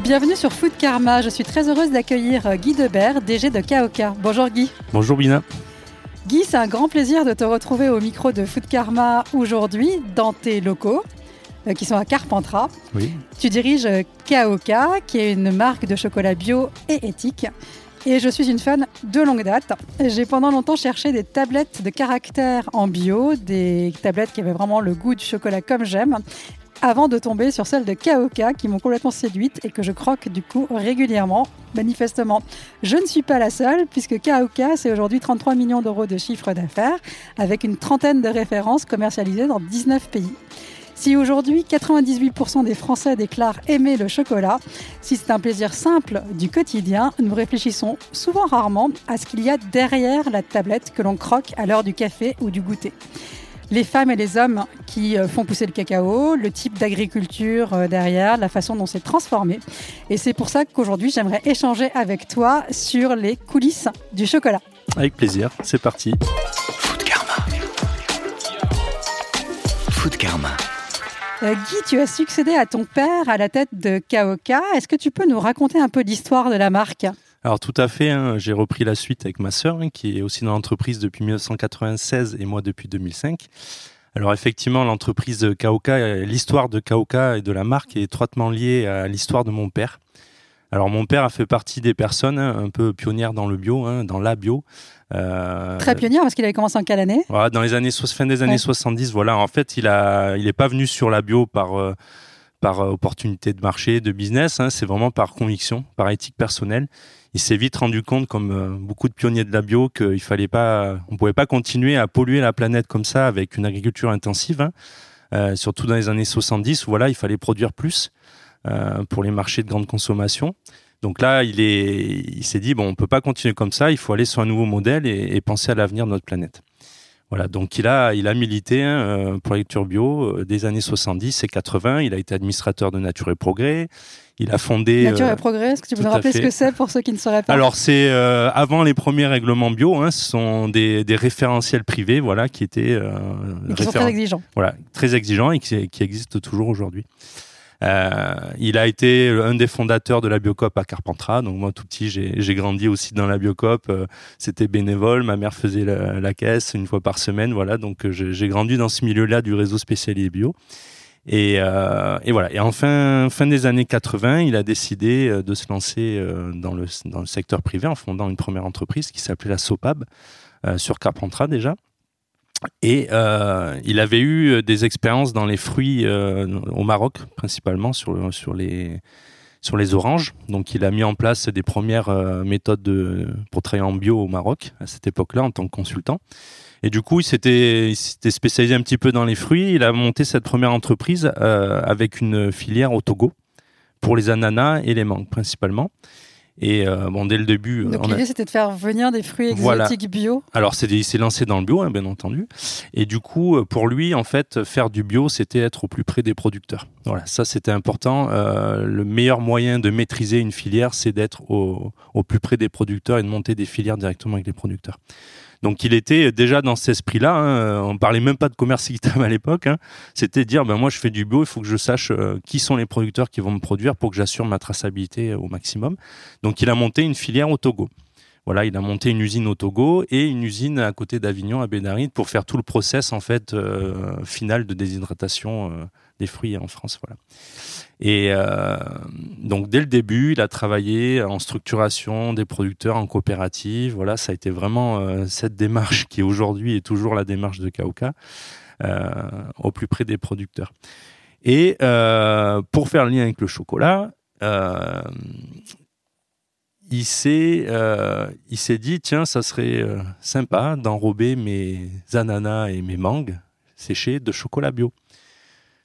Bienvenue sur Food Karma. Je suis très heureuse d'accueillir Guy Debert, DG de Kaoka. Bonjour Guy. Bonjour Bina. Guy, c'est un grand plaisir de te retrouver au micro de Food Karma aujourd'hui dans tes locaux euh, qui sont à Carpentras. Oui. Tu diriges euh, Kaoka, qui est une marque de chocolat bio et éthique. Et je suis une fan de longue date. J'ai pendant longtemps cherché des tablettes de caractère en bio, des tablettes qui avaient vraiment le goût du chocolat comme j'aime, avant de tomber sur celles de Kaoka qui m'ont complètement séduite et que je croque du coup régulièrement, manifestement. Je ne suis pas la seule puisque Kaoka, c'est aujourd'hui 33 millions d'euros de chiffre d'affaires avec une trentaine de références commercialisées dans 19 pays. Si aujourd'hui 98% des Français déclarent aimer le chocolat, si c'est un plaisir simple du quotidien, nous réfléchissons souvent rarement à ce qu'il y a derrière la tablette que l'on croque à l'heure du café ou du goûter. Les femmes et les hommes qui euh, font pousser le cacao, le type d'agriculture euh, derrière, la façon dont c'est transformé. Et c'est pour ça qu'aujourd'hui, j'aimerais échanger avec toi sur les coulisses du chocolat. Avec plaisir, c'est parti. Food Karma. Food Karma. Euh, Guy, tu as succédé à ton père à la tête de Kaoka. Est-ce que tu peux nous raconter un peu l'histoire de la marque? Alors tout à fait, hein, j'ai repris la suite avec ma sœur hein, qui est aussi dans l'entreprise depuis 1996 et moi depuis 2005. Alors effectivement, l'entreprise Kaoka, euh, l'histoire de Kaoka et de la marque est étroitement liée à l'histoire de mon père. Alors mon père a fait partie des personnes hein, un peu pionnières dans le bio, dans la bio. Euh, Très pionnière parce qu'il avait commencé en quelle année? Voilà, dans les années fin des années Ouais. 70, voilà. En fait, il a, il est pas venu sur la bio par euh, par euh, opportunité de marché, de business. hein, c'est vraiment par conviction, par éthique personnelle. Il s'est vite rendu compte, comme euh, beaucoup de pionniers de la bio, qu'il fallait pas, on pouvait pas continuer à polluer la planète comme ça avec une agriculture intensive. hein. Euh, surtout dans les années 70, où voilà, il fallait produire plus pour les marchés de grande consommation. Donc là, il est, il s'est dit bon, on peut pas continuer comme ça. Il faut aller sur un nouveau modèle et penser à l'avenir de notre planète. Voilà, donc il a, il a milité hein, euh, pour l'agriculture bio euh, des années 70 et 80. Il a été administrateur de Nature et Progrès. Il a fondé. Nature euh, et Progrès, est-ce que tu peux nous rappeler ce que c'est pour ceux qui ne sauraient pas alors c'est euh, avant les premiers règlements bio, hein, ce sont des, des référentiels privés, voilà, qui étaient euh, Et qui sont très exigeants. voilà, très exigeants et qui, qui existent toujours aujourd'hui. Euh, il a été un des fondateurs de la Biocop à Carpentras. Donc moi, tout petit, j'ai grandi aussi dans la Biocop. Euh, C'était bénévole. Ma mère faisait la, la caisse une fois par semaine. Voilà, donc euh, j'ai grandi dans ce milieu-là du réseau spécialisé bio. Et, euh, et voilà. Et en fin, des années 80, il a décidé euh, de se lancer dans le, dans le secteur privé en fondant une première entreprise qui s'appelait la Sopab sur Carpentras déjà. Et euh, il avait eu des expériences dans les fruits euh, au Maroc, principalement sur, sur, les, sur les oranges. Donc il a mis en place des premières euh, méthodes de, pour travailler en bio au Maroc à cette époque-là en tant que consultant. Et du coup, il s'était il s'était spécialisé un petit peu dans les fruits. Il a monté cette première entreprise euh, avec une filière au Togo pour les ananas et les mangues principalement. Et euh, bon, dès le début, Donc on a- l'idée c'était de faire venir des fruits Voilà. exotiques bio. alors, c'est, il s'est lancé dans le bio, hein, bien entendu. Et du coup, euh, pour lui, en fait, faire du bio, c'était être au plus près des producteurs. Voilà, ça, c'était important. Euh, le meilleur moyen de maîtriser une filière, c'est d'être au, au plus près des producteurs et de monter des filières directement avec les producteurs. Donc, il était déjà dans cet esprit-là. Hein. On parlait même pas de commerce équitable à l'époque. Hein. C'était dire, ben moi, je fais du bio, il faut que je sache euh, qui sont les producteurs qui vont me produire pour que j'assure ma traçabilité au maximum. Donc, il a monté une filière au Togo. Voilà, il a monté une usine au Togo et une usine à côté d'Avignon, à Bédaride, pour faire tout le process en fait euh, final de déshydratation euh, des fruits en France. Voilà. Et euh, donc dès le début, il a travaillé en structuration des producteurs en coopérative. Voilà, ça a été vraiment euh, cette démarche qui aujourd'hui est toujours la démarche de Kauka, euh, au plus près des producteurs. Et pour faire le lien avec le chocolat, il s'est dit tiens ça serait sympa d'enrober mes ananas et mes mangues séché de chocolat bio.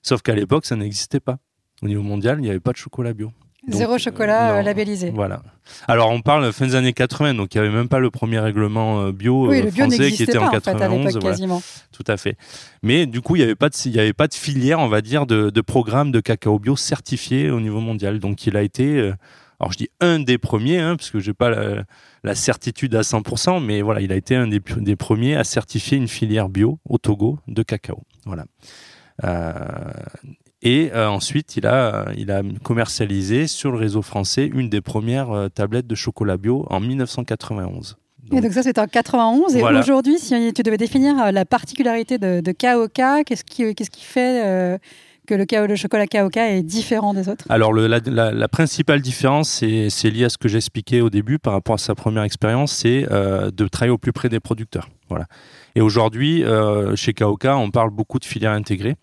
Sauf qu'à l'époque, ça n'existait pas. Au niveau mondial, il n'y avait pas de chocolat bio. Donc, Zéro chocolat non. euh, labellisé. Voilà. Alors, on parle fin des années 80, donc il n'y avait même pas le premier règlement euh, bio, Oui, euh, le bio français qui était pas en en fait à 91. l'époque voilà. quasiment. Tout à fait. Mais du coup, il n'y avait, pas de- il y avait pas de filière, on va dire, de, de programme de cacao bio certifié au niveau mondial. Donc, il a été, euh, alors je dis un des premiers, hein, parce que je n'ai pas la, la certitude à 100%, mais voilà, il a été un des, des premiers à certifier une filière bio au Togo de cacao. Voilà. Euh, et euh, ensuite, il a, il a commercialisé sur le réseau français une des premières euh, tablettes de chocolat bio en 1991. Et donc ça, c'était en 91. Et Voilà. aujourd'hui, si tu devais définir la particularité de, de KOK, qu'est-ce qui, qu'est-ce qui fait euh, que le, chocolat KOK est différent des autres? Alors, le- la, la- la principale différence, c'est c'est lié à ce que j'expliquais au début par rapport à sa première expérience, c'est euh, de travailler au plus près des producteurs. Voilà. Et aujourd'hui, euh, chez KOK, on parle beaucoup de filières intégrées.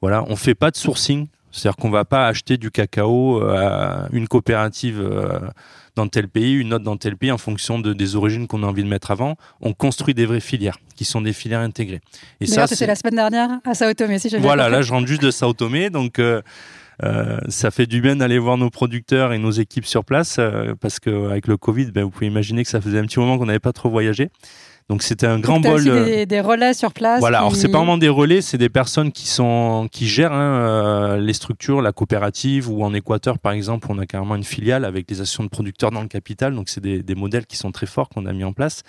Voilà, on fait pas de sourcing, c'est-à-dire qu'on va pas acheter du cacao euh, à une coopérative euh, dans tel pays, une autre dans tel pays, en fonction de, des origines qu'on a envie de mettre avant. On construit des vraies filières, qui sont des filières intégrées. Et c'est- c'était la semaine dernière à Sao Tomé, si j'ai voilà, là je rentre juste de Sao Tomé, donc euh, euh, ça fait du bien d'aller voir nos producteurs et nos équipes sur place, euh, parce qu'avec le Covid, ben, vous pouvez imaginer que ça faisait un petit moment qu'on n'avait pas trop voyagé. Donc c'était un grand bol. aussi euh, des, des relais sur place. voilà, alors c'est pas vraiment des relais, c'est des personnes qui sont qui gèrent hein, euh, les structures, la coopérative ou en Équateur par exemple, on a carrément une filiale avec des actions de producteurs dans le capital, donc c'est des, des modèles qui sont très forts qu'on a mis en place.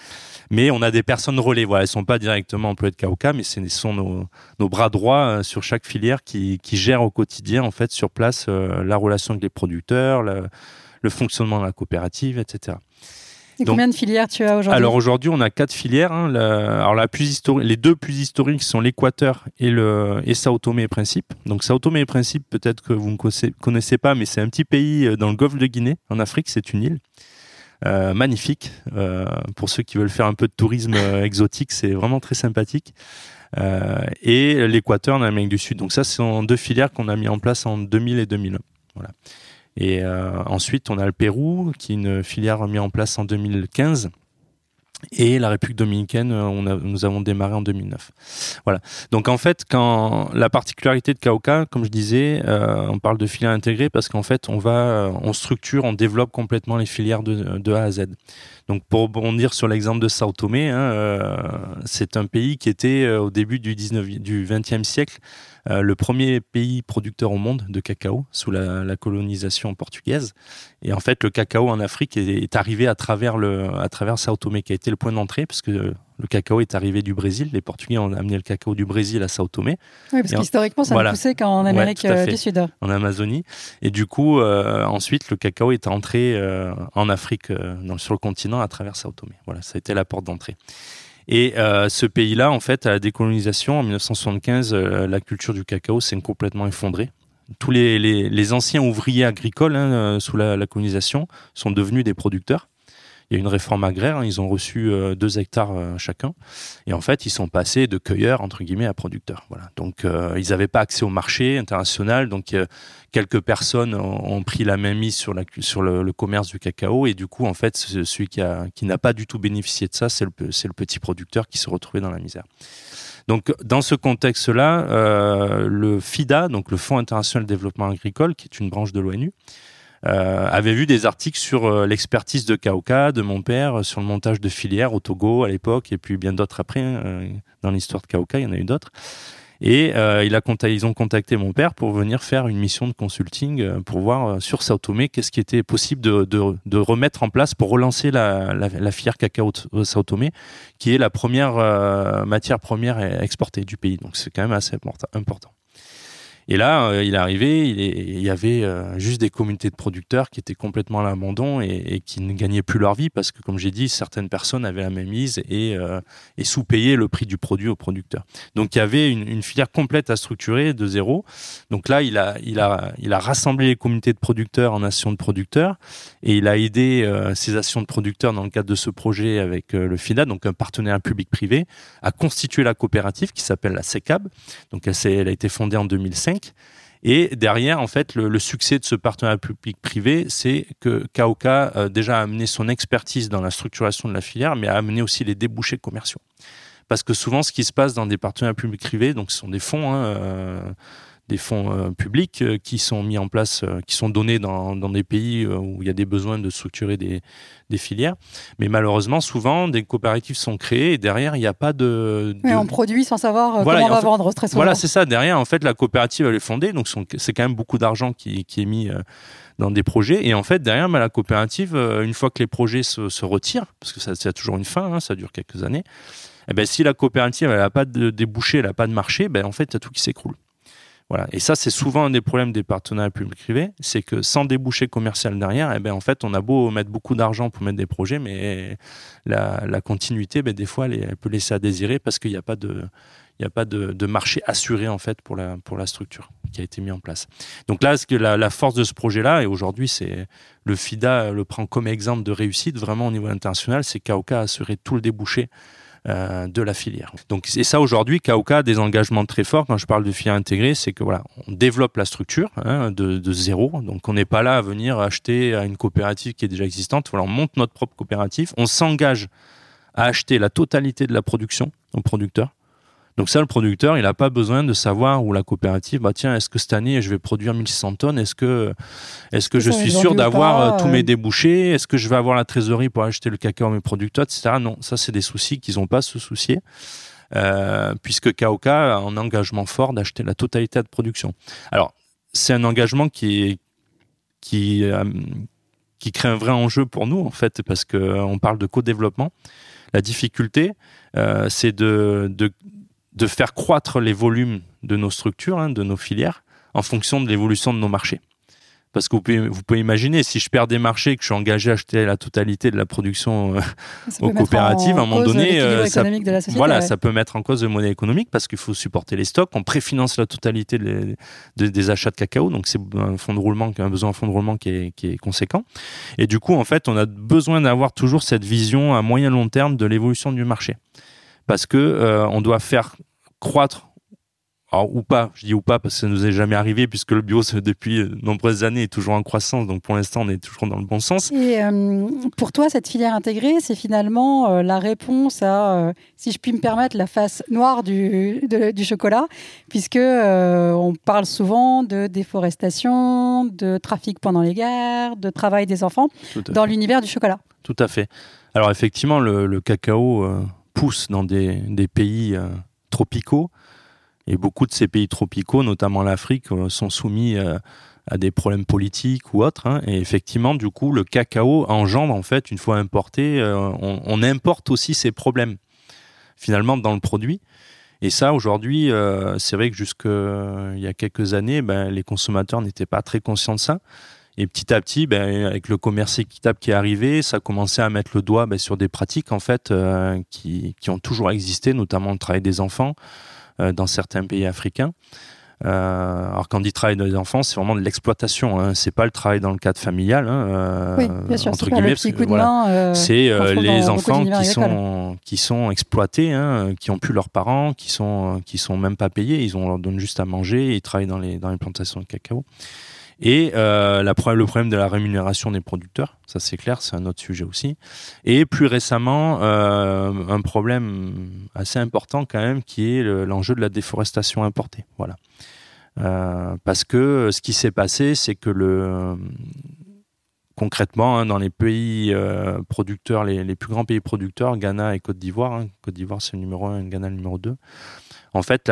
Mais on a des personnes relais, voilà, elles sont pas directement employées de KOK, mais ce sont nos, nos bras droits euh, sur chaque filière qui, qui gèrent au quotidien en fait sur place euh, la relation avec les producteurs, le, le fonctionnement de la coopérative, etc. Et donc- combien de filières tu as aujourd'hui Alors aujourd'hui, on a quatre filières. hein. La- alors la plus les deux plus historiques sont l'Équateur et le et Sao Tomé et Principe. Donc Sao Tomé et Principe, peut-être que vous ne connaissez, pas, mais c'est un petit pays euh, dans le Golfe de Guinée, en Afrique. C'est une île euh, magnifique. Euh, pour ceux qui veulent faire un peu de tourisme euh, exotique, c'est vraiment très sympathique. Et l'Équateur en Amérique du Sud. Donc ça, ce sont deux filières qu'on a mis en place en 2000 et 2001. Voilà. Et euh, ensuite, on a le Pérou, qui est une filière mise en place en 2015. Et la République dominicaine, euh, on nous avons démarré en 2009. Voilà. Donc en fait, quand la particularité de KOK, comme je disais, euh, on parle de filière intégrée parce qu'en fait, on va, on structure, on développe complètement les filières de, A à Z. Donc pour rebondir sur l'exemple de Sao Tomé, hein, c'est un pays qui était au début du 19, du 20e siècle euh, le premier pays producteur au monde de cacao sous la, la colonisation portugaise. Et en fait, le cacao en Afrique est, est arrivé à travers, le, à travers Sao Tomé, qui a été le point d'entrée, parce que le cacao est arrivé du Brésil. Les Portugais ont amené le cacao du Brésil à Sao Tomé, Oui, parce qu'historiquement, ça voilà. ne poussait qu'en Amérique à euh, du Sud. en Amazonie. Et du coup, euh, ensuite, le cacao est entré euh, en Afrique, euh, dans- sur le continent, à travers Sao Tomé. Voilà, ça a été la porte d'entrée. Et euh, ce pays-là, en fait, à la décolonisation, en 1975, euh, la culture du cacao s'est complètement effondrée. Tous les, anciens ouvriers agricoles hein, euh, sous la colonisation sont devenus des producteurs. Il y a une réforme agraire, hein, ils ont reçu euh, deux hectares euh, chacun. Et en fait, ils sont passés de cueilleurs, entre guillemets, à producteurs. Voilà. Donc, euh, ils n'avaient pas accès au marché international. Donc, quelques personnes ont, pris la main mise sur, le, commerce du cacao. Et du coup, en fait, ce- celui qui, n'a pas du tout bénéficié de ça, c'est le, petit producteur qui se retrouvait dans la misère. Donc, dans ce contexte-là, le FIDA, donc le Fonds international de développement agricole, qui est une branche de l'ONU, avait vu des articles sur euh, l'expertise de KOK, de mon père, euh, sur le montage de filières au Togo à l'époque, et puis bien d'autres après. hein, euh, dans l'histoire de KOK, il y en a eu d'autres. Et euh, ils ont contacté mon père pour venir faire une mission de consulting euh, pour voir euh, sur Sao Tomé qu'est-ce qui était possible de, remettre en place pour relancer la, filière cacao de Sao Tomé, qui est la première euh, matière première exportée du pays. Donc c'est quand même assez important. Et là, euh, il est arrivé, il, y avait euh, juste des communautés de producteurs qui étaient complètement à l'abandon et, qui ne gagnaient plus leur vie parce que, comme j'ai dit, certaines personnes avaient la même mise et, euh, sous-payaient le prix du produit aux producteurs. Donc il y avait une, filière complète à structurer de zéro. Donc là, il a, rassemblé les communautés de producteurs en actions de producteurs et il a aidé ces actions de producteurs dans le cadre de ce projet avec le FIDA, donc un partenaire public-privé, à constituer la coopérative qui s'appelle la SECAB. Donc elle, elle a été fondée en 2005. Et derrière, en fait, le, succès de ce partenariat public-privé, c'est que KOK euh, déjà amené son expertise dans la structuration de la filière, mais a amené aussi les débouchés commerciaux. parce que souvent, ce qui se passe dans des partenariats publics-privés, donc ce sont des fonds, hein, euh, des fonds euh, publics euh, qui sont mis en place, euh, qui sont donnés dans, dans des pays où il y a des besoins de structurer des, des filières. Mais malheureusement, souvent, des coopératives sont créées et derrière, il n'y a pas de. Mais on produit sans savoir Voilà, comment on va fait- vendre très souvent. Voilà, c'est ça. Derrière, en fait, la coopérative, elle est fondée. Donc, c'est quand même beaucoup d'argent qui, qui est mis dans des projets. Et en fait, derrière, bah, la coopérative, une fois que les projets se, se retirent, parce que ça, ça a toujours une fin, hein, ça dure quelques années, eh ben, si la coopérative, elle n'a pas de débouché, elle n'a pas de marché, ben, en fait, il y a tout qui s'écroule. Voilà. Et ça, c'est souvent un des problèmes des partenariats publics-privés, c'est que sans débouché commercial derrière, eh ben, en fait, on a beau mettre beaucoup d'argent pour mettre des projets, mais la, continuité, ben, des fois, elle, peut laisser à désirer parce qu'il n'y a pas de, n'y a pas de, marché assuré en fait pour la, pour la structure qui a été mis en place. Donc là, ce que la, la force de ce projet-là, et aujourd'hui, c'est le FIDA le prend comme exemple de réussite vraiment au niveau international, c'est KOK a tout le débouché euh, de la filière. Donc et ça aujourd'hui, KOK a des engagements très forts. Quand je parle de filière intégrée, c'est que voilà, on développe la structure hein, de, de zéro. Donc on n'est pas là à venir acheter à une coopérative qui est déjà existante. Voilà, on monte notre propre coopérative, on s'engage à acheter la totalité de la production au producteur. Donc ça, le producteur, il n'a pas besoin de savoir où la coopérative, bah tiens, est-ce que cette année je vais produire 1600 tonnes? Est-ce que, est-ce que je suis sûr ou d'avoir euh, tous euh. mes débouchés? Est-ce que je vais avoir la trésorerie pour acheter le cacao à mes producteurs, etc. Non, ça c'est des soucis qu'ils n'ont pas à se soucier, euh, puisque KOK a un engagement fort d'acheter la totalité de production. Alors, c'est un engagement qui est qui euh, qui crée un vrai enjeu pour nous en fait, parce que euh, on parle de co-développement. La difficulté, c'est de, de de faire croître les volumes de nos structures, hein, de nos filières, en fonction de l'évolution de nos marchés. Parce que vous pouvez, vous pouvez imaginer, si je perds des marchés et que je suis engagé à acheter la totalité de la production euh, aux coopératives, à un moment donné, euh, ça- de la société. voilà, ouais. ça peut mettre en cause le monnaie économique parce qu'il faut supporter les stocks. On préfinance la totalité des, achats de cacao, donc c'est un fonds de roulement, un besoin en fonds de roulement qui est, qui est conséquent. Et du coup, en fait, on a besoin d'avoir toujours cette vision à moyen long terme de l'évolution du marché, parce que euh, on doit faire croître. Alors, ou pas, je dis ou pas parce que ça nous est jamais arrivé puisque le bio depuis de nombreuses années est toujours en croissance, donc pour l'instant on est toujours dans le bon sens. Et euh, pour toi, cette filière intégrée, c'est finalement euh, la réponse à, euh, si je puis me permettre, la face noire du, de- du chocolat, puisque euh, on parle souvent de déforestation, de trafic pendant les guerres, de travail des enfants dans l'univers du chocolat. Tout à fait. Alors effectivement, le, le cacao euh, pousse dans des, pays euh, tropicaux et beaucoup de ces pays tropicaux, notamment l'Afrique, euh, sont soumis euh, à des problèmes politiques ou autres. hein. Et effectivement, du coup, le cacao engendre en fait, une fois importé, on, importe aussi ces problèmes finalement dans le produit. Et ça, aujourd'hui, c'est vrai que jusqu'il y a quelques années, ben, les consommateurs n'étaient pas très conscients de ça. Et petit à petit, ben, avec le commerce équitable qui est arrivé, ça a commencé à mettre le doigt ben, sur des pratiques en fait euh, qui, qui ont toujours existé, notamment le travail des enfants euh, dans certains pays africains. Euh, alors quand on dit travail des enfants, c'est vraiment de l'exploitation. Hein. C'est pas le travail dans le cadre familial. Hein, euh, oui, bien sûr, entre guillemets, voilà, euh, c'est euh, les enfants qui sont, qui sont exploités, hein, qui ont plus leurs parents, qui sont, qui sont même pas payés. Ils ont, on leur donne juste à manger et ils travaillent dans les, dans les plantations de cacao. Et euh, le problème de la rémunération des producteurs, ça c'est clair, c'est un autre sujet aussi. Et plus récemment, euh, un problème assez important quand même, qui est le- l'enjeu de la déforestation importée. Voilà. Euh, parce que ce qui s'est passé, c'est que le concrètement, hein, dans les pays producteurs, les, les plus grands pays producteurs, Ghana et Côte d'Ivoire, hein, Côte d'Ivoire c'est le numéro 1 et Ghana le numéro 2, en fait,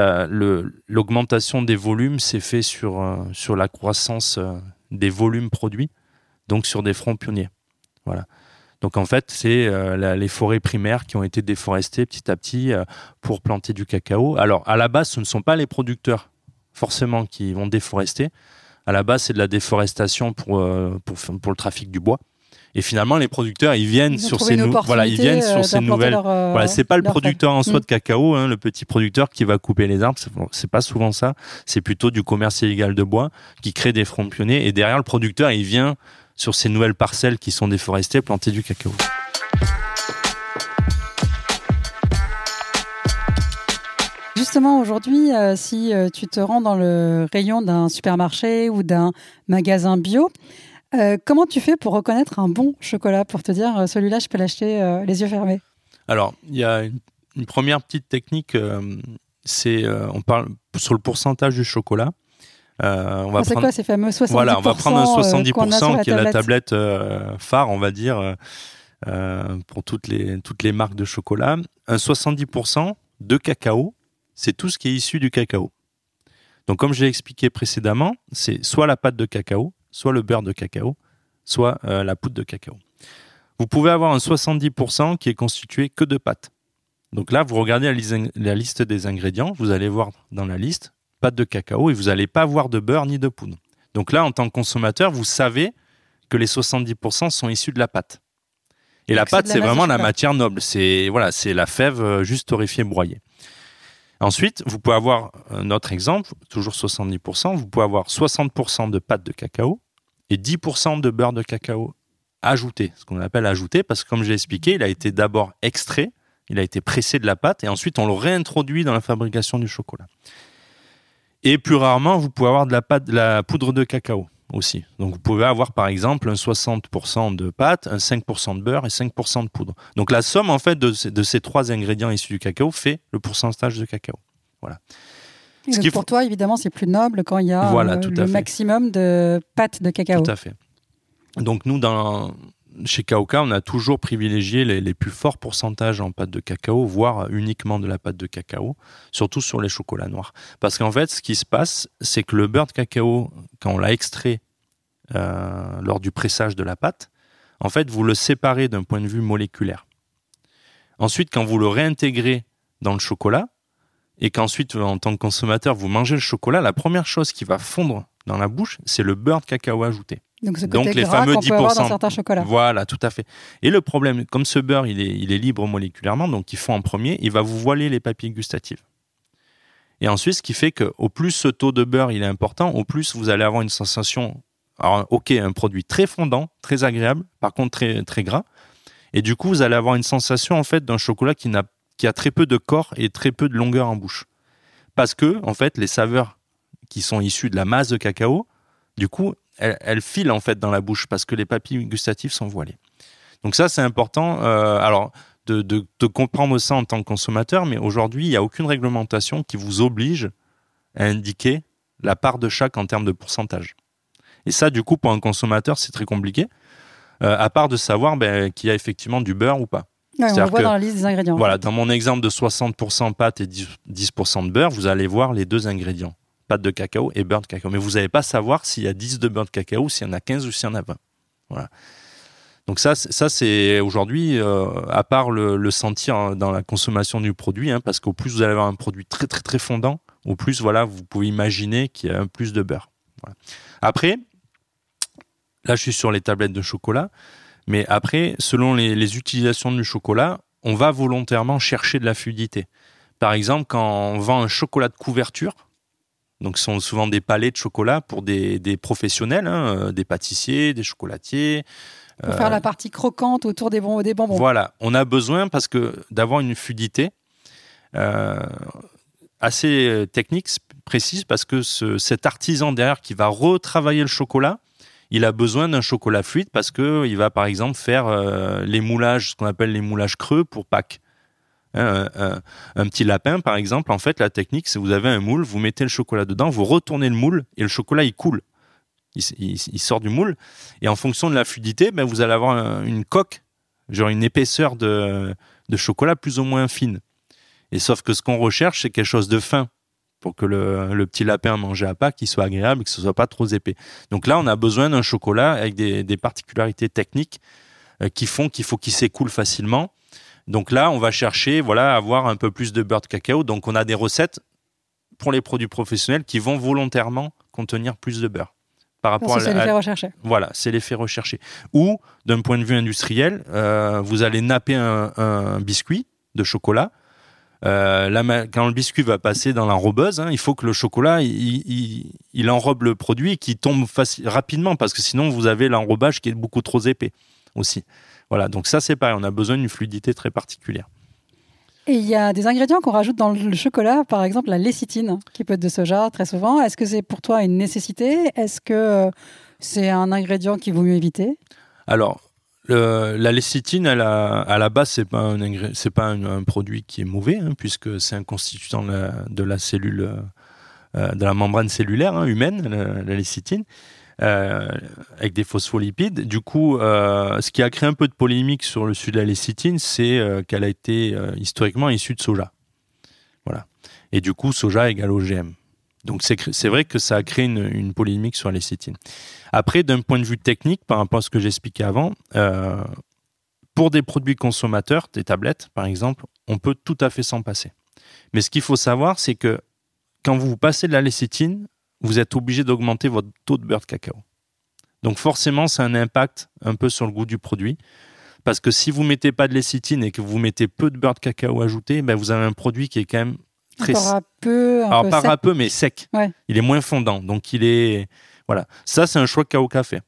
l'augmentation des volumes s'est fait sur, euh, sur la croissance euh, des volumes produits, donc sur des fronts pionniers. Voilà. Donc en fait, c'est euh, les forêts primaires qui ont été déforestées petit à petit pour planter du cacao. Alors à la base, ce ne sont pas les producteurs forcément qui vont déforester. À la base, c'est de la déforestation pour, pour le trafic du bois. Et finalement, les producteurs, ils viennent Ils ont sur ces une nou- voilà, ils viennent sur euh, ces nouvelles leur, euh, voilà, c'est pas le producteur en soi Mm. de cacao, hein, le petit producteur qui va couper les arbres. c'est- pas souvent ça. C'est plutôt du commerce illégal de bois qui crée des fronts pionniers. Et derrière, le producteur, il vient sur ces nouvelles parcelles qui sont déforestées planter du cacao. Justement, aujourd'hui, euh, si euh, tu te rends dans le rayon d'un supermarché ou d'un magasin bio, euh, comment tu fais pour reconnaître un bon chocolat pour te dire euh, celui-là, je peux l'acheter euh, les yeux fermés? Alors, il y a une- une première petite technique, euh, c'est on parle sur le pourcentage du chocolat. On va Ah, C'est prendre, quoi ces fameux 70% voilà, on va prendre un euh, 70% qu'on a sur la qui est la tablette? phare, on va dire, pour toutes les, toutes les marques de chocolat. Un 70% de cacao, c'est tout ce qui est issu du cacao. Donc, comme je l'ai expliqué précédemment, c'est soit la pâte de cacao, soit le beurre de cacao, soit euh, la poudre de cacao. Vous pouvez avoir un 70% qui est constitué que de pâte. Donc là, vous regardez la, lis- la liste des ingrédients, vous allez voir dans la liste pâte de cacao et vous n'allez pas voir de beurre ni de poudre. Donc là, en tant que consommateur, vous savez que les 70% sont issus de la pâte. Et la Donc pâte, c'est vraiment la matière noble. C'est voilà, c'est la fève euh, juste torréfiée, broyée. Ensuite, vous pouvez avoir un autre exemple, toujours 70%. Vous pouvez avoir 60% de pâte de cacao et 10% de beurre de cacao ajouté, ce qu'on appelle ajouté, parce que comme j'ai expliqué, il a été d'abord extrait, il a été pressé de la pâte et ensuite on le réintroduit dans la fabrication du chocolat. Et plus rarement, vous pouvez avoir de la, pâte, de la poudre de cacao aussi. Donc vous pouvez avoir par exemple un 60% de pâte, un 5% de beurre et 5% de poudre. Donc la somme en fait de ces, de ces trois ingrédients issus du cacao fait le pourcentage de cacao. Et ce pour faut- toi, évidemment, c'est plus noble quand il y a Voilà, euh, tout le maximum de pâte de cacao. Tout à fait. Donc nous, dans, chez Kaoka, on a toujours privilégié les, plus forts pourcentages en pâte de cacao, voire uniquement de la pâte de cacao, surtout sur les chocolats noirs. Parce qu'en fait, ce qui se passe, c'est que le beurre de cacao, quand on l'a extrait euh, lors du pressage de la pâte, en fait, vous le séparez d'un point de vue moléculaire. Ensuite, quand vous le réintégrez dans le chocolat, et qu'ensuite, en tant que consommateur, vous mangez le chocolat, la première chose qui va fondre dans la bouche, c'est le beurre de cacao ajouté. Donc ce Donc, les gras fameux qu'on peut avoir dans 10%. certains chocolats. Voilà, tout à fait. Et le problème, comme ce beurre, il est, il est libre moléculairement, donc il fond en premier, il va vous voiler les papilles gustatives. Et ensuite, ce qui fait que au plus ce taux de beurre il est important, au plus vous allez avoir une sensation, alors ok, un produit très fondant, très agréable, par contre très, très gras. Et du coup, vous allez avoir une sensation en fait d'un chocolat qui, n'a, qui a très peu de corps et très peu de longueur en bouche. Parce que, en fait, les saveurs qui sont issues de la masse de cacao, du coup, elles, elles filent en fait dans la bouche parce que les papilles gustatives sont voilées. Donc ça, c'est important. euh, alors, de, de- de comprendre ça en tant que consommateur, mais aujourd'hui, il n'y a aucune réglementation qui vous oblige à indiquer la part de chaque en termes de pourcentage. Et ça, du coup, pour un consommateur, c'est très compliqué, euh, à part de savoir ben, qu'il y a effectivement du beurre ou pas. Ouais, on le voit que- dans la liste des ingrédients. Voilà, dans mon exemple de 60% pâte et 10% 10% de beurre, vous allez voir les deux ingrédients, pâte de cacao et beurre de cacao. Mais vous n'allez pas savoir s'il y a 10 de beurre de cacao, s'il y en a 15 ou s'il y en a 20. Voilà. Donc ça, ça c'est aujourd'hui, euh, à part le, sentir dans la consommation du produit, hein, parce qu'au plus vous allez avoir un produit très très très fondant, au plus voilà, vous pouvez imaginer qu'il y a un plus de beurre. Après, là je suis sur les tablettes de chocolat, mais après, selon les, les utilisations du chocolat, on va volontairement chercher de la fluidité. Par exemple, quand on vend un chocolat de couverture, donc ce sont souvent des palets de chocolat pour des, des professionnels, hein, euh, des pâtissiers, des chocolatiers. Pour euh, faire la partie croquante autour des, bon- des bonbons. voilà, on a besoin parce que d'avoir une fluidité euh, assez technique, précise, parce que ce- cet artisan derrière qui va retravailler le chocolat, il a besoin d'un chocolat fluide parce que il va par exemple faire euh, les moulages, ce qu'on appelle les moulages creux pour Pâques. Hein, un, petit lapin, par exemple, en fait, la technique, c'est vous avez un moule, vous mettez le chocolat dedans, vous retournez le moule et le chocolat il coule. Il, sort du moule et en fonction de la fluidité, ben, vous allez avoir un- une coque, genre une épaisseur de, de chocolat plus ou moins fine. Et sauf que ce qu'on recherche, c'est quelque chose de fin pour que le, le petit lapin mangé à Pâques, il soit agréable et que ce soit pas trop épais. Donc là, on a besoin d'un chocolat avec des, des particularités techniques euh, qui font qu'il faut qu'il s'écoule facilement. Donc là, on va chercher, voilà, à avoir un peu plus de beurre de cacao. Donc on a des recettes pour les produits professionnels qui vont volontairement contenir plus de beurre. Par rapport Parce à, c'est l'effet recherché. voilà, c'est l'effet recherché. Ou, d'un point de vue industriel, euh, vous allez napper un, un biscuit de chocolat. Euh, la quand le biscuit va passer dans l'enrobeuse, hein, il faut que le chocolat il, il- il enrobe le produit et qu'il tombe rapidement parce que sinon vous avez l'enrobage qui est beaucoup trop épais aussi. Voilà, donc ça c'est pareil, on a besoin d'une fluidité très particulière. Et il y a des ingrédients qu'on rajoute dans le chocolat, par exemple la lécithine, qui peut être de soja très souvent. Est-ce que c'est pour toi une nécessité? Est-ce que euh, c'est un ingrédient qu'il vaut mieux éviter? Alors, le- la lécithine, elle a- à la base, c'est pas un c'est pas un, un produit qui est mauvais, hein, puisque c'est un constituant de la, de la cellule, euh, de la membrane cellulaire hein, humaine, la, la lécithine, avec des phospholipides. Du coup, euh, ce qui a créé un peu de polémique sur le sujet de la lécithine, c'est euh, qu'elle a été euh, historiquement issue de soja. Voilà. Et du coup, soja égale OGM. Donc c'est vrai que ça a créé une, polémique sur la lécithine. Après, d'un point de vue technique, par rapport à ce que j'expliquais avant, euh, pour des produits consommateurs, des tablettes par exemple, on peut tout à fait s'en passer. Mais ce qu'il faut savoir, c'est que quand vous passez de la lécithine, vous êtes obligé d'augmenter votre taux de beurre de cacao. Donc forcément, ça a un impact un peu sur le goût du produit. Parce que si vous mettez pas de lécithine et que vous mettez peu de beurre de cacao ajouté, ben vous avez un produit qui est quand même très un peu. Un alors peu pas sec. râpeux, mais sec. Ouais. Il est moins fondant. Donc il est. Voilà. Ça, c'est un choix Kao Café.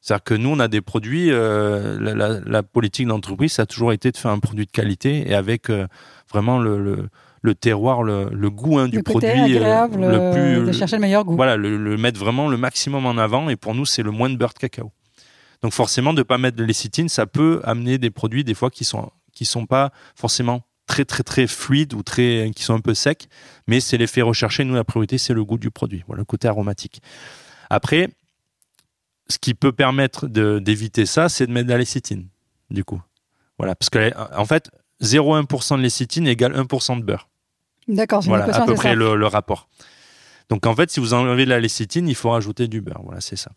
C'est-à-dire que nous, on a des produits. euh, la, la- la politique d'entreprise, ça a toujours été de faire un produit de qualité et avec euh, vraiment le, le, le terroir, le, le goût hein, du le produit. euh, agréable le euh, plus. de chercher le meilleur goût. Voilà, le, le mettre vraiment le maximum en avant. Et pour nous, c'est le moins de beurre de cacao. Donc forcément, de ne pas mettre de lécithine, ça peut amener des produits des fois qui sont qui sont pas forcément très très très fluides ou très qui sont un peu secs, mais c'est l'effet recherché. Nous, la priorité, c'est le goût du produit, voilà le côté aromatique. Après, ce qui peut permettre d'éviter ça, c'est de mettre de la lécithine, du coup. Voilà, parce que en fait, 0,1% de lécithine égale 1% de beurre. D'accord, c'est Voilà, à peu près le, le rapport. Donc en fait, si vous enlevez la lécithine, il faut rajouter du beurre. Voilà, c'est ça.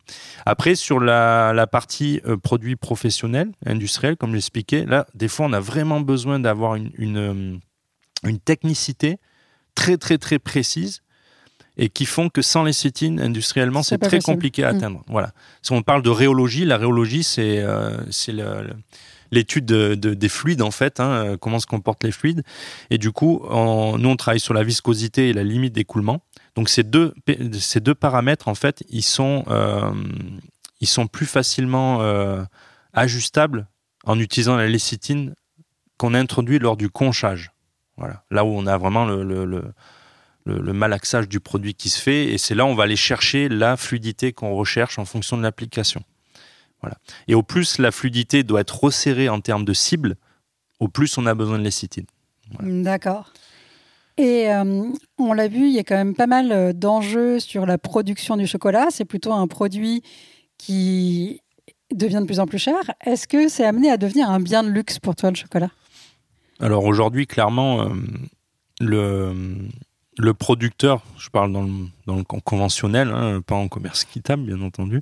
Après, sur la, la partie euh, produits professionnels, industriels, comme j'expliquais, là, des fois, on a vraiment besoin d'avoir une, une, euh, une technicité très, très, très précise et qui font que sans lécithine, industriellement, C'est très compliqué à Mm. atteindre. Voilà. Si on parle de rhéologie, la rhéologie, c'est euh, le- l'étude de- de- des fluides, en fait, hein, euh, comment se comportent les fluides. Et du coup, nous, on travaille sur la viscosité et la limite d'écoulement. Donc ces deux, ces deux paramètres, en fait, ils sont, euh, ils sont plus facilement euh, ajustables en utilisant la lécithine qu'on introduit lors du conchage. Voilà. Là où on a vraiment le, le, le- le malaxage du produit qui se fait, et c'est là où on va aller chercher la fluidité qu'on recherche en fonction de l'application. Voilà. Et au plus la fluidité doit être resserrée en termes de cible, au plus on a besoin de lécithine. D'accord. Et euh, on l'a vu, il y a quand même pas mal euh, d'enjeux sur la production du chocolat. C'est plutôt un produit qui devient de plus en plus cher. Est-ce que c'est amené à devenir un bien de luxe pour toi, le chocolat? Alors aujourd'hui, clairement, euh, le, le producteur, je parle dans le, dans le con- conventionnel, hein, pas en commerce équitable, bien entendu,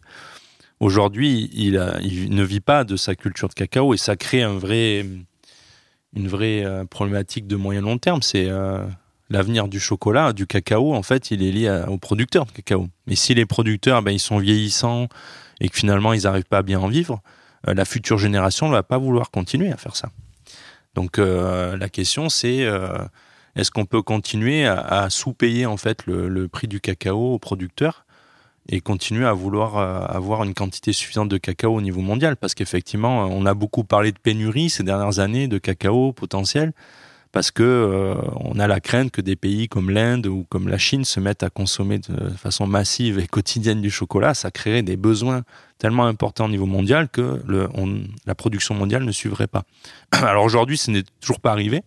aujourd'hui, il, ne vit pas de sa culture de cacao et ça crée une vraie euh, problématique de moyen long terme. C'est euh, l'avenir du chocolat, du cacao, en fait, il est lié aux producteurs de cacao. Mais si les producteurs, ben, ils sont vieillissants et que finalement, ils n'arrivent pas à bien en vivre, euh, la future génération ne va pas vouloir continuer à faire ça. Donc la question c'est est-ce qu'on peut continuer à, à sous-payer en fait le, le prix du cacao aux producteurs et continuer à vouloir euh, avoir une quantité suffisante de cacao au niveau mondial parce qu'effectivement on a beaucoup parlé de pénurie ces dernières années de cacao potentiel parce que euh, on a la crainte que des pays comme l'Inde ou comme la Chine se mettent à consommer de façon massive et quotidienne du chocolat, ça créerait des besoins tellement importants au niveau mondial que la production mondiale ne suivrait pas. Alors aujourd'hui, ce n'est toujours pas arrivé.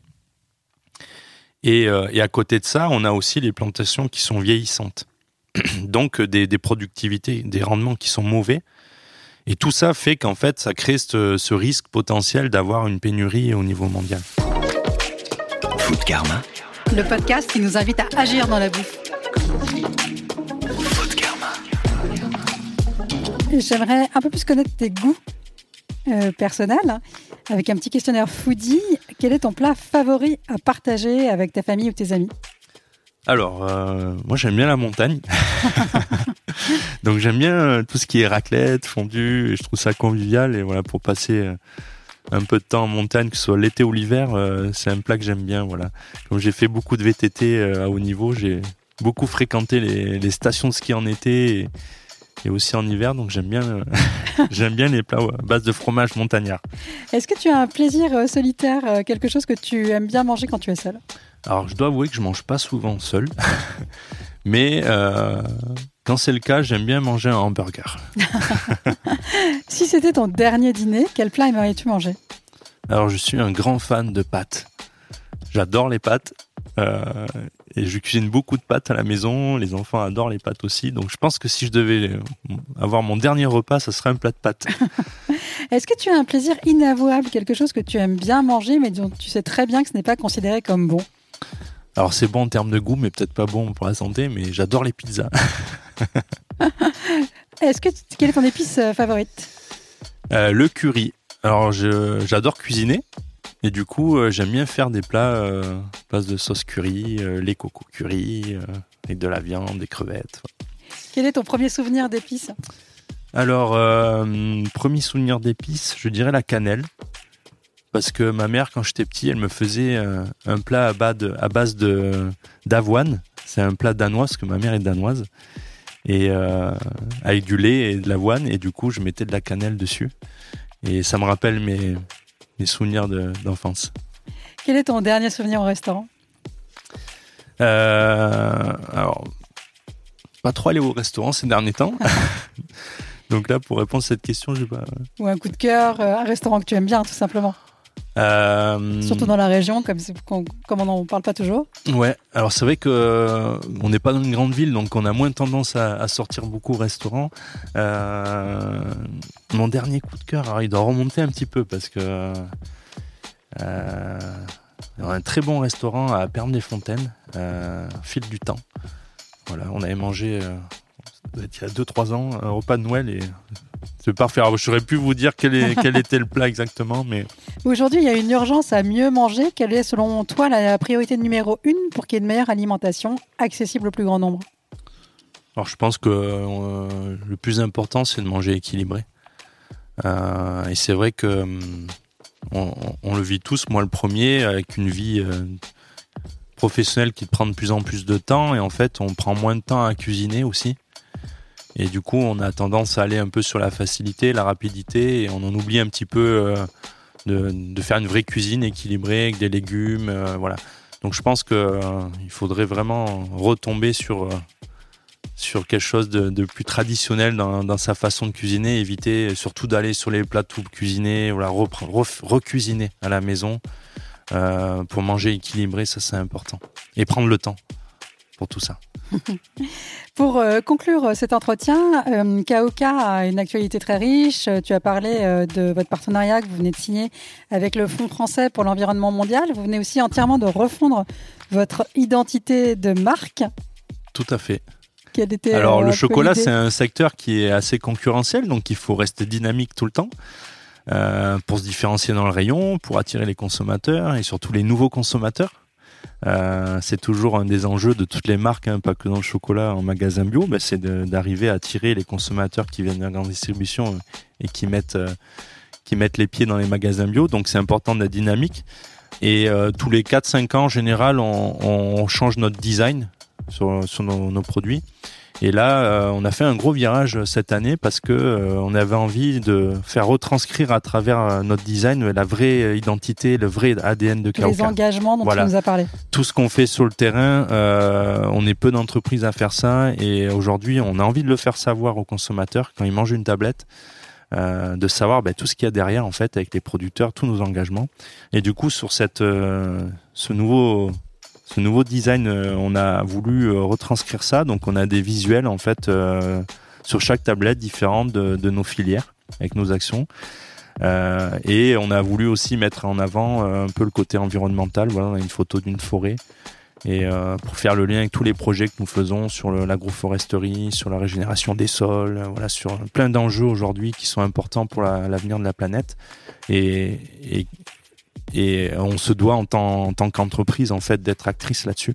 Euh, et à côté de ça, on a aussi les plantations qui sont vieillissantes. Donc euh, des, des productivités, des rendements qui sont mauvais. Et tout ça fait qu'en fait, ça crée ce, ce risque potentiel d'avoir une pénurie au niveau mondial. Food Karma. Le podcast qui nous invite à agir dans la bouffe. Food Karma. J'aimerais un peu plus connaître tes goûts euh, personnels. hein, Avec un petit questionnaire foodie, quel est ton plat favori à partager avec ta famille ou tes amis? Alors, euh, moi j'aime bien la montagne. Donc j'aime bien euh, tout ce qui est raclette, fondue, et je trouve ça convivial. Et voilà, pour passer euh, un peu de temps en montagne, que ce soit l'été ou l'hiver, c'est un plat que j'aime bien. Voilà. Comme j'ai fait beaucoup de VTT à haut niveau, j'ai beaucoup fréquenté les, les stations de ski en été et, et aussi en hiver. Donc j'aime bien, euh, j'aime bien les plats à base de fromage montagnard. Est-ce que tu as un plaisir euh, solitaire, euh, quelque chose que tu aimes bien manger quand tu es seul Alors, je dois avouer que je mange pas souvent seul. Mais euh, quand c'est le cas, j'aime bien manger un hamburger. si c'était ton dernier dîner, quel plat aimerais-tu manger? Alors, je suis un grand fan de pâtes. J'adore les pâtes. Euh, et je cuisine beaucoup de pâtes à la maison. Les enfants adorent les pâtes aussi. Donc, je pense que si je devais avoir mon dernier repas, ça serait un plat de pâtes. Est-ce que tu as un plaisir inavouable, quelque chose que tu aimes bien manger, mais dont tu sais très bien que ce n'est pas considéré comme bon? Alors c'est bon en termes de goût, mais peut-être pas bon pour la santé, mais j'adore les pizzas. Est-ce que quelle est ton épice euh, favorite? Euh, Le curry. Alors j'adore cuisiner et du coup euh, j'aime bien faire des plats euh, base de sauce curry, les cocos curry avec de la viande, des crevettes. Quel est ton premier souvenir d'épices? Alors premier souvenir d'épices, je dirais la cannelle parce que ma mère, quand j'étais petit, elle me faisait un plat à base de d'avoine. C'est un plat danois, parce que ma mère est danoise et euh, avec du lait et de l'avoine et du coup je mettais de la cannelle dessus et ça me rappelle mes, mes souvenirs d'enfance. Quel est ton dernier souvenir au restaurant? Euh, Alors, pas trop aller au restaurant ces derniers temps. Donc là, pour répondre à cette question, je sais pas. Ou un coup de cœur, euh, un restaurant que tu aimes bien, tout simplement. Euh, Surtout dans la région, comme, comme on n'en parle pas toujours. Ouais, alors c'est vrai que euh, on n'est pas dans une grande ville, donc on a moins tendance à, sortir beaucoup au restaurant. Euh, mon dernier coup de cœur, alors il doit remonter un petit peu parce que on a un très bon restaurant à Pernes-les-Fontaines, fil du temps. Voilà, on avait mangé il y a 2-3 ans un repas de Noël et c'est parfait. Alors, je plus vous dire quel, est, quel était le plat exactement, mais. Aujourd'hui, il y a une urgence à mieux manger. Quelle est, selon toi, la priorité numéro une pour qu'il y ait une meilleure alimentation accessible au plus grand nombre? Alors, je pense que euh, le plus important, c'est de manger équilibré. Euh, et c'est vrai que hum, on, le vit tous, moi le premier, avec une vie euh, professionnelle qui prend de plus en plus de temps. Et en fait, on prend moins de temps à cuisiner aussi. Et du coup, on a tendance à aller un peu sur la facilité, la rapidité, et on en oublie un petit peu euh, de, faire une vraie cuisine équilibrée avec des légumes, euh, voilà. Donc je pense qu'il euh, faudrait vraiment retomber sur quelque chose de, plus traditionnel dans, sa façon de cuisiner, éviter surtout d'aller sur les plateaux cuisinés, voilà, recuisiner à la maison pour manger équilibré, ça c'est important. Et prendre le temps pour tout ça. Pour euh, conclure euh, cet entretien, euh, Kaoka a une actualité très riche. Tu as parlé de votre partenariat que vous venez de signer avec le Fonds français pour l'environnement mondial. Vous venez aussi entièrement de refondre votre identité de marque. Tout à fait. Alors le chocolat, c'est un secteur qui est assez concurrentiel, donc il faut rester dynamique tout le temps. pour se différencier dans le rayon, pour attirer les consommateurs et surtout les nouveaux consommateurs. Euh, c'est toujours un des enjeux de toutes les marques, hein, pas que dans le chocolat en magasin bio, c'est d'arriver à attirer les consommateurs qui viennent de la grande distribution euh, et qui mettent, euh, qui mettent les pieds dans les magasins bio. Donc c'est important de la dynamique. Et tous les 4-5 ans, en général, on, change notre design sur, nos produits. Et là, euh, on a fait un gros virage cette année parce que euh, on avait envie de faire retranscrire à travers euh, notre design la vraie identité, le vrai ADN de Kauka. Les engagements dont tu nous as parlé. Tout ce qu'on fait sur le terrain, on est peu d'entreprises à faire ça et aujourd'hui, on a envie de le faire savoir aux consommateurs quand ils mangent une tablette. de savoir ben, tout ce qu'il y a derrière en fait avec les producteurs, tous nos engagements. Et du coup, sur cette, ce nouveau ce nouveau design, euh, on a voulu euh, retranscrire ça. Donc, on a des visuels en fait euh, sur chaque tablette différente de, nos filières avec nos actions. et on a voulu aussi mettre en avant un peu le côté environnemental. Voilà, on a une photo d'une forêt et pour faire le lien avec tous les projets que nous faisons sur l'agroforesterie, sur la régénération des sols, voilà, sur plein d'enjeux aujourd'hui qui sont importants pour l'avenir de la planète. Et, et on se doit en tant, qu'entreprise en fait d'être actrice là-dessus.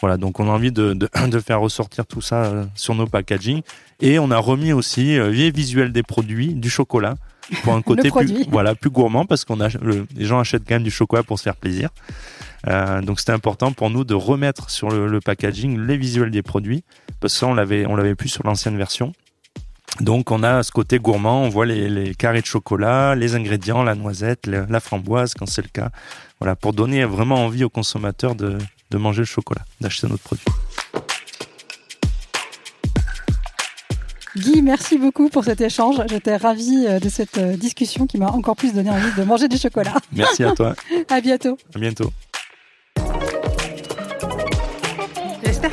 Voilà, donc on a envie de, de, faire ressortir tout ça euh, sur nos packaging et on a remis aussi euh, les visuels des produits, du chocolat pour un côté plus voilà plus gourmand parce qu'on a les gens achètent quand même du chocolat pour se faire plaisir. Euh, donc c'était important pour nous de remettre sur le, le, packaging les visuels des produits parce que ça on l'avait on l'avait plus sur l'ancienne version donc on a ce côté gourmand, on voit les, carrés de chocolat, les ingrédients, la noisette, la, framboise quand c'est le cas. Voilà, pour donner vraiment envie aux consommateurs de, de manger le chocolat, d'acheter notre produit. Guy, merci beaucoup pour cet échange. J'étais ravie euh, de cette euh, discussion qui m'a encore plus donné envie de manger du chocolat. Merci à toi. à bientôt. À bientôt.